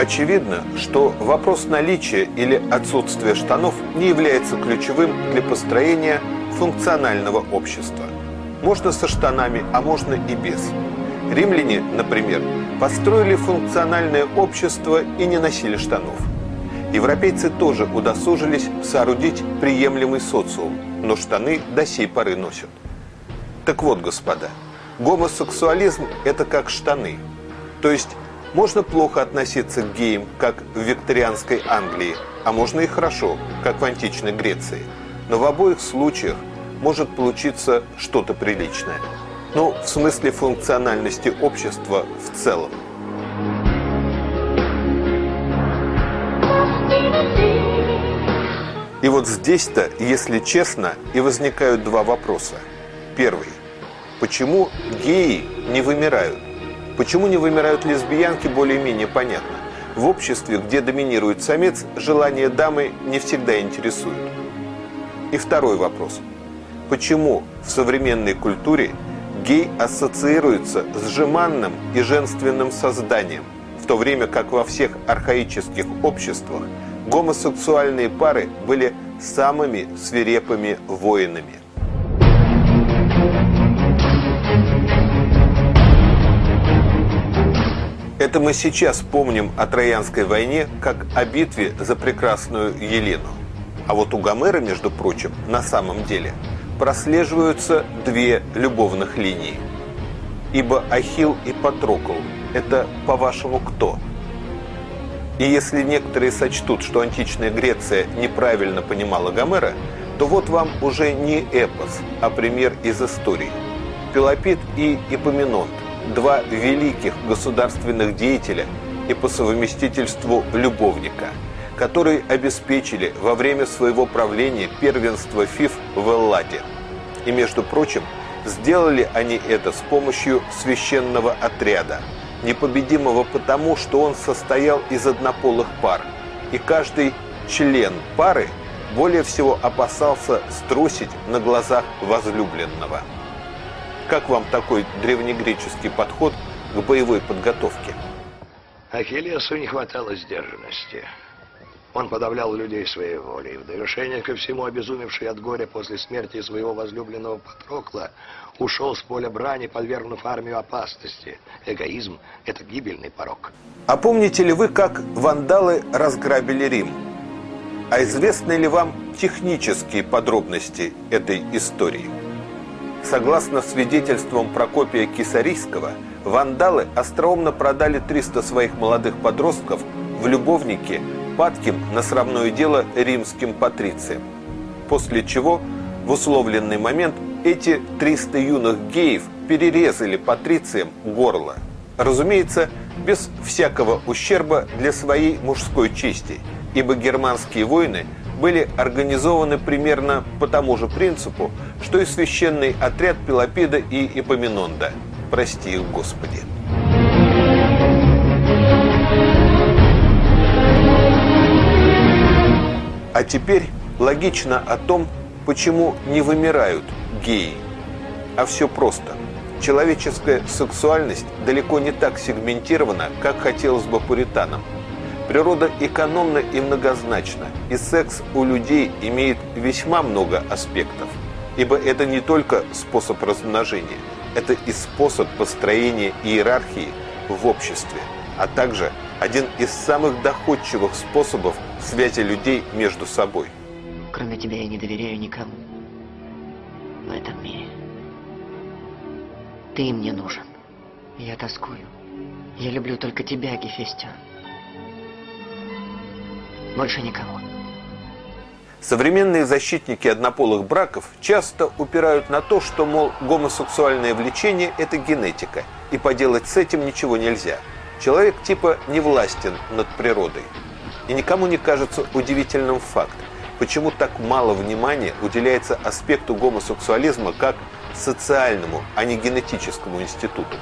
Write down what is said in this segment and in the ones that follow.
Очевидно, что вопрос наличия или отсутствия штанов не является ключевым для построения функционального общества. Можно со штанами, а можно и без. Римляне, например, построили функциональное общество и не носили штанов. Европейцы тоже удосужились соорудить приемлемый социум, но штаны до сей поры носят. Так вот, господа, гомосексуализм – это как штаны. То есть можно плохо относиться к геям, как в викторианской Англии, а можно и хорошо, как в античной Греции. Но в обоих случаях может получиться что-то приличное. Ну, в смысле функциональности общества в целом. И вот здесь-то, если честно, и возникают два вопроса. Первый. Почему геи не вымирают? Почему не вымирают лесбиянки, более-менее понятно. В обществе, где доминирует самец, желание дамы не всегда интересует. И второй вопрос. Почему в современной культуре гей ассоциируется с жеманным и женственным созданием, в то время как во всех архаических обществах гомосексуальные пары были самыми свирепыми воинами? Это мы сейчас помним о Троянской войне как о битве за прекрасную Елену. А вот у Гомера, между прочим, на самом деле прослеживаются две любовных линии. Ибо Ахилл и Патрокл – это, по-вашему, кто? И если некоторые сочтут, что античная Греция неправильно понимала Гомера, то вот вам уже не эпос, а пример из истории. Пелопит и Ипоминонт – два великих государственных деятеля и по совместительству любовника, которые обеспечили во время своего правления первенство ФИФ в Элладе. И, между прочим, сделали они это с помощью священного отряда, непобедимого потому, что он состоял из однополых пар, и каждый член пары более всего опасался струсить на глазах возлюбленного. Как вам такой древнегреческий подход к боевой подготовке? Ахиллесу не хватало сдержанности. Он подавлял людей своей волей. В довершение ко всему, обезумевший от горя после смерти своего возлюбленного Патрокла, ушел с поля брани, подвергнув армию опасности. Эгоизм – это гибельный порог. А помните ли вы, как вандалы разграбили Рим? А известны ли вам технические подробности этой истории? Согласно свидетельствам Прокопия Кисарийского, вандалы остроумно продали 300 своих молодых подростков в любовнике падким на срамное дело римским патрициям. После чего в условленный момент эти 300 юных геев перерезали патрициям горло. Разумеется, без всякого ущерба для своей мужской чести, ибо германские войны – были организованы примерно по тому же принципу, что и священный отряд Пелопида и Эпоминонда. Прости их, Господи. А теперь логично о том, почему не вымирают геи. А все просто. Человеческая сексуальность далеко не так сегментирована, как хотелось бы пуританам. Природа экономна и многозначна, и секс у людей имеет весьма много аспектов, ибо это не только способ размножения, это и способ построения иерархии в обществе, а также один из самых доходчивых способов связи людей между собой. Кроме тебя я не доверяю никому в этом мире. Ты мне нужен. Я тоскую. Я люблю только тебя, Гефестион. Больше никого. Современные защитники однополых браков часто упирают на то, что, мол, гомосексуальное влечение – это генетика, и поделать с этим ничего нельзя. Человек типа не властен над природой. И никому не кажется удивительным факт, почему так мало внимания уделяется аспекту гомосексуализма как социальному, а не генетическому институту.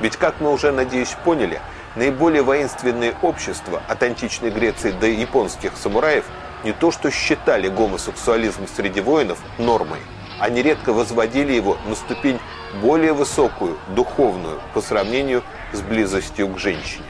Ведь, как мы уже, надеюсь, поняли – Наиболее воинственные общества от античной Греции до японских самураев не то что считали гомосексуализм среди воинов нормой, а нередко возводили его на ступень более высокую, духовную, по сравнению с близостью к женщине.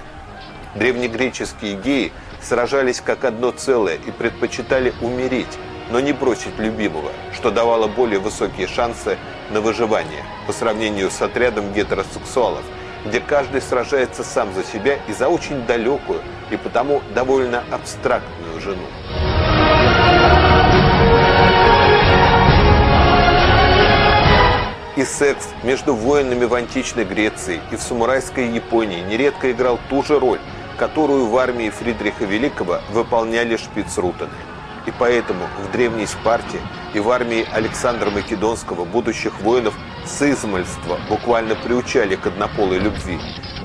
Древнегреческие геи сражались как одно целое и предпочитали умереть, но не бросить любимого, что давало более высокие шансы на выживание по сравнению с отрядом гетеросексуалов, где каждый сражается сам за себя и за очень далекую и потому довольно абстрактную жену. И секс между воинами в античной Греции и в самурайской Японии нередко играл ту же роль, которую в армии Фридриха Великого выполняли шпицрутены. И поэтому в древней Спарте и в армии Александра Македонского будущих воинов с измальства буквально приучали к однополой любви,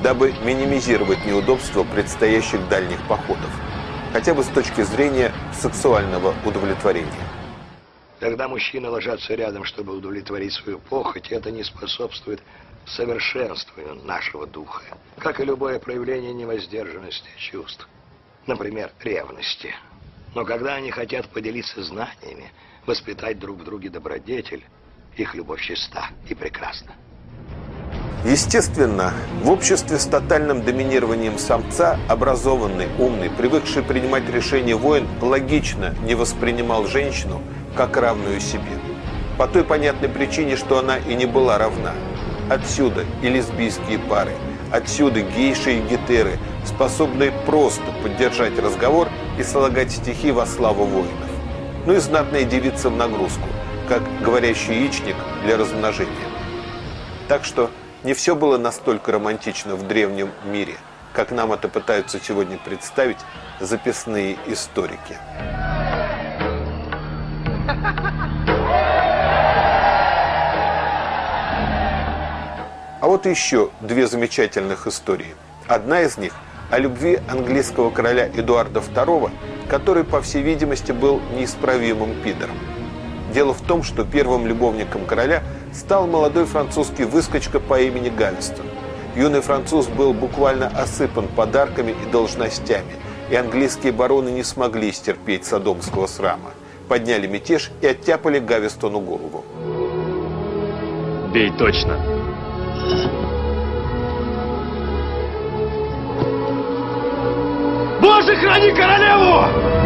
дабы минимизировать неудобства предстоящих дальних походов, хотя бы с точки зрения сексуального удовлетворения. Когда мужчины ложатся рядом, чтобы удовлетворить свою похоть, это не способствует совершенствованию нашего духа, как и любое проявление невоздержанности чувств, например, ревности. Но когда они хотят поделиться знаниями, воспитать друг в друге добродетель, их любовь чиста и прекрасна. Естественно, в обществе с тотальным доминированием самца, образованный, умный, привыкший принимать решения воин, логично не воспринимал женщину как равную себе. По той понятной причине, что она и не была равна. Отсюда и лесбийские пары, отсюда гейши и гетеры, способные просто поддержать разговор и слагать стихи во славу воинов. Ну и знатная девица в нагрузку, как говорящий яичник для размножения. Так что не все было настолько романтично в древнем мире, как нам это пытаются сегодня представить записные историки. А вот еще две замечательных истории. Одна из них о любви английского короля Эдуарда II, который, по всей видимости, был неисправимым пидором. Дело в том, что первым любовником короля стал молодой французский выскочка по имени Гавестон. Юный француз был буквально осыпан подарками и должностями, и английские бароны не смогли стерпеть садомского срама. Подняли мятеж и оттяпали Гавестону голову. Бей точно. Боже, храни королеву!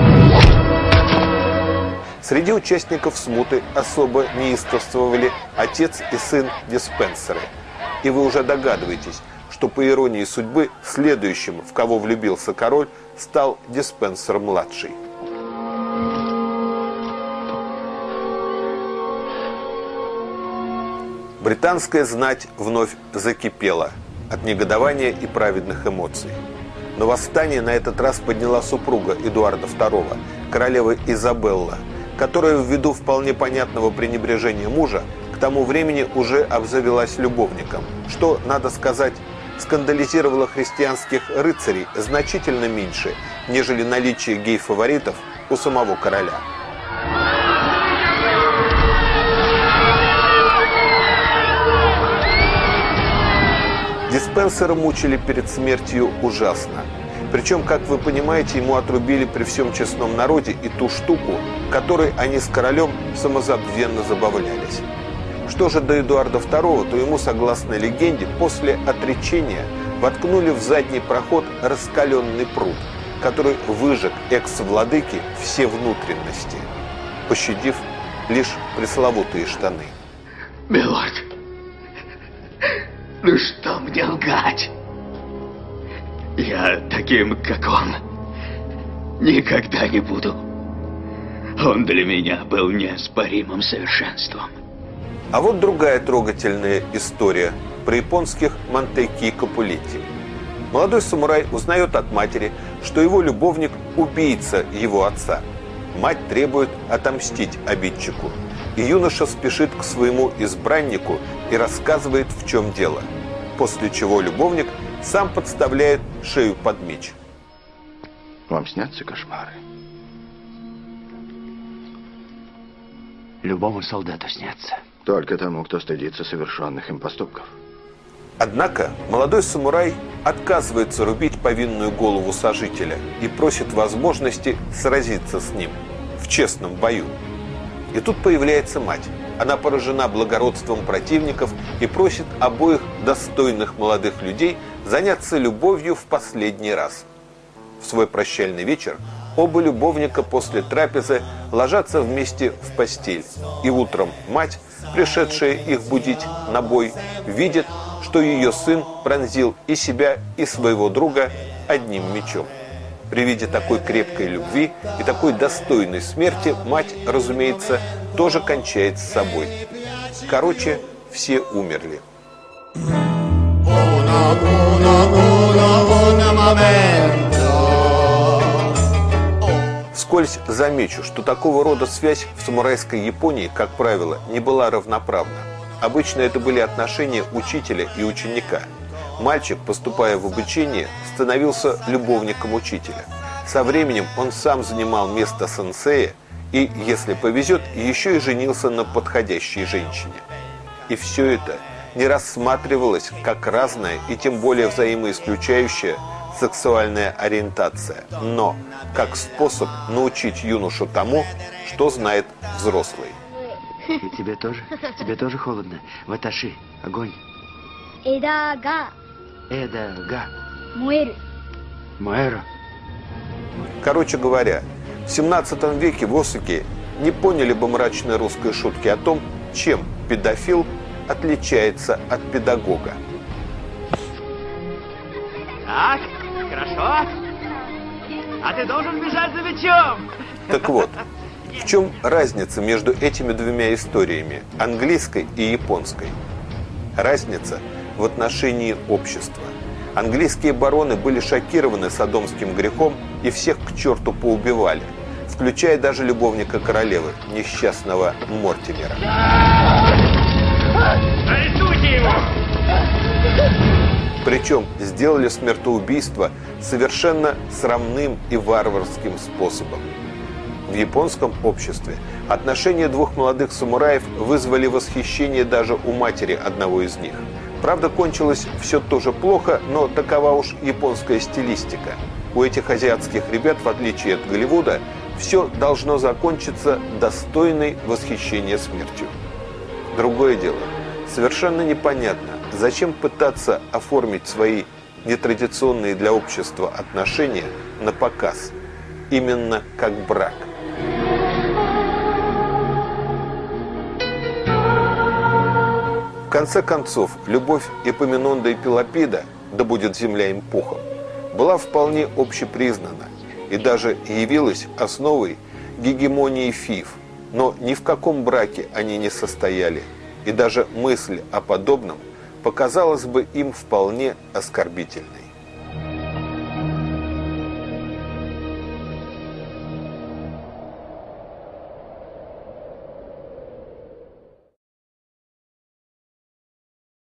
Среди участников смуты особо неистовствовали отец и сын диспенсеры. И вы уже догадываетесь, что по иронии судьбы следующим, в кого влюбился король, стал диспенсер-младший. Британская знать вновь закипела от негодования и праведных эмоций. Но восстание на этот раз подняла супруга Эдуарда II, королева Изабелла – которая ввиду вполне понятного пренебрежения мужа к тому времени уже обзавелась любовником, что, надо сказать, скандализировало христианских рыцарей значительно меньше, нежели наличие гей-фаворитов у самого короля. Диспенсера мучили перед смертью ужасно. Причем, как вы понимаете, ему отрубили при всем честном народе и ту штуку, которой они с королем самозабвенно забавлялись. Что же до Эдуарда II, то ему, согласно легенде, после отречения воткнули в задний проход раскаленный пруд, который выжег экс-владыки все внутренности, пощадив лишь пресловутые штаны. Милорд, ну что мне лгать? Я таким, как он, никогда не буду. Он для меня был неоспоримым совершенством. А вот другая трогательная история про японских Монтеки и Капулетти. Молодой самурай узнает от матери, что его любовник – убийца его отца. Мать требует отомстить обидчику. И юноша спешит к своему избраннику и рассказывает, в чем дело. После чего любовник – сам подставляет шею под меч. Вам снятся кошмары? Любому солдату снятся. Только тому, кто стыдится совершенных им поступков. Однако молодой самурай отказывается рубить повинную голову сожителя и просит возможности сразиться с ним в честном бою. И тут появляется мать. Она поражена благородством противников и просит обоих достойных молодых людей заняться любовью в последний раз – в свой прощальный вечер оба любовника после трапезы ложатся вместе в постель. И утром мать, пришедшая их будить на бой, видит, что ее сын пронзил и себя, и своего друга одним мечом. При виде такой крепкой любви и такой достойной смерти мать, разумеется, тоже кончает с собой. Короче, все умерли. Uno, Вскользь замечу, что такого рода связь в самурайской Японии, как правило, не была равноправна. Обычно это были отношения учителя и ученика. Мальчик, поступая в обучение, становился любовником учителя. Со временем он сам занимал место сенсея и, если повезет, еще и женился на подходящей женщине. И все это не рассматривалось как разное и тем более взаимоисключающее сексуальная ориентация, но как способ научить юношу тому, что знает взрослый. И тебе тоже? Тебе тоже холодно? Ваташи, огонь. Эдага. Эдага. Муэру. Муэру. Короче говоря, в 17 веке в Осаке не поняли бы мрачной русской шутки о том, чем педофил отличается от педагога. Так, Хорошо? А ты должен бежать за мячом. Так вот, в чем разница между этими двумя историями, английской и японской? Разница в отношении общества. Английские бароны были шокированы садомским грехом и всех к черту поубивали, включая даже любовника королевы, несчастного Мортимера. Его! Причем сделали смертоубийство совершенно срамным и варварским способом. В японском обществе отношения двух молодых самураев вызвали восхищение даже у матери одного из них. Правда, кончилось все тоже плохо, но такова уж японская стилистика. У этих азиатских ребят, в отличие от Голливуда, все должно закончиться достойной восхищения смертью. Другое дело, совершенно непонятно, Зачем пытаться оформить свои нетрадиционные для общества отношения на показ, именно как брак? В конце концов, любовь Эпоминонда и Пелопида, да будет земля им пухом, была вполне общепризнана и даже явилась основой гегемонии фиф, но ни в каком браке они не состояли, и даже мысль о подобном показалась бы им вполне оскорбительной.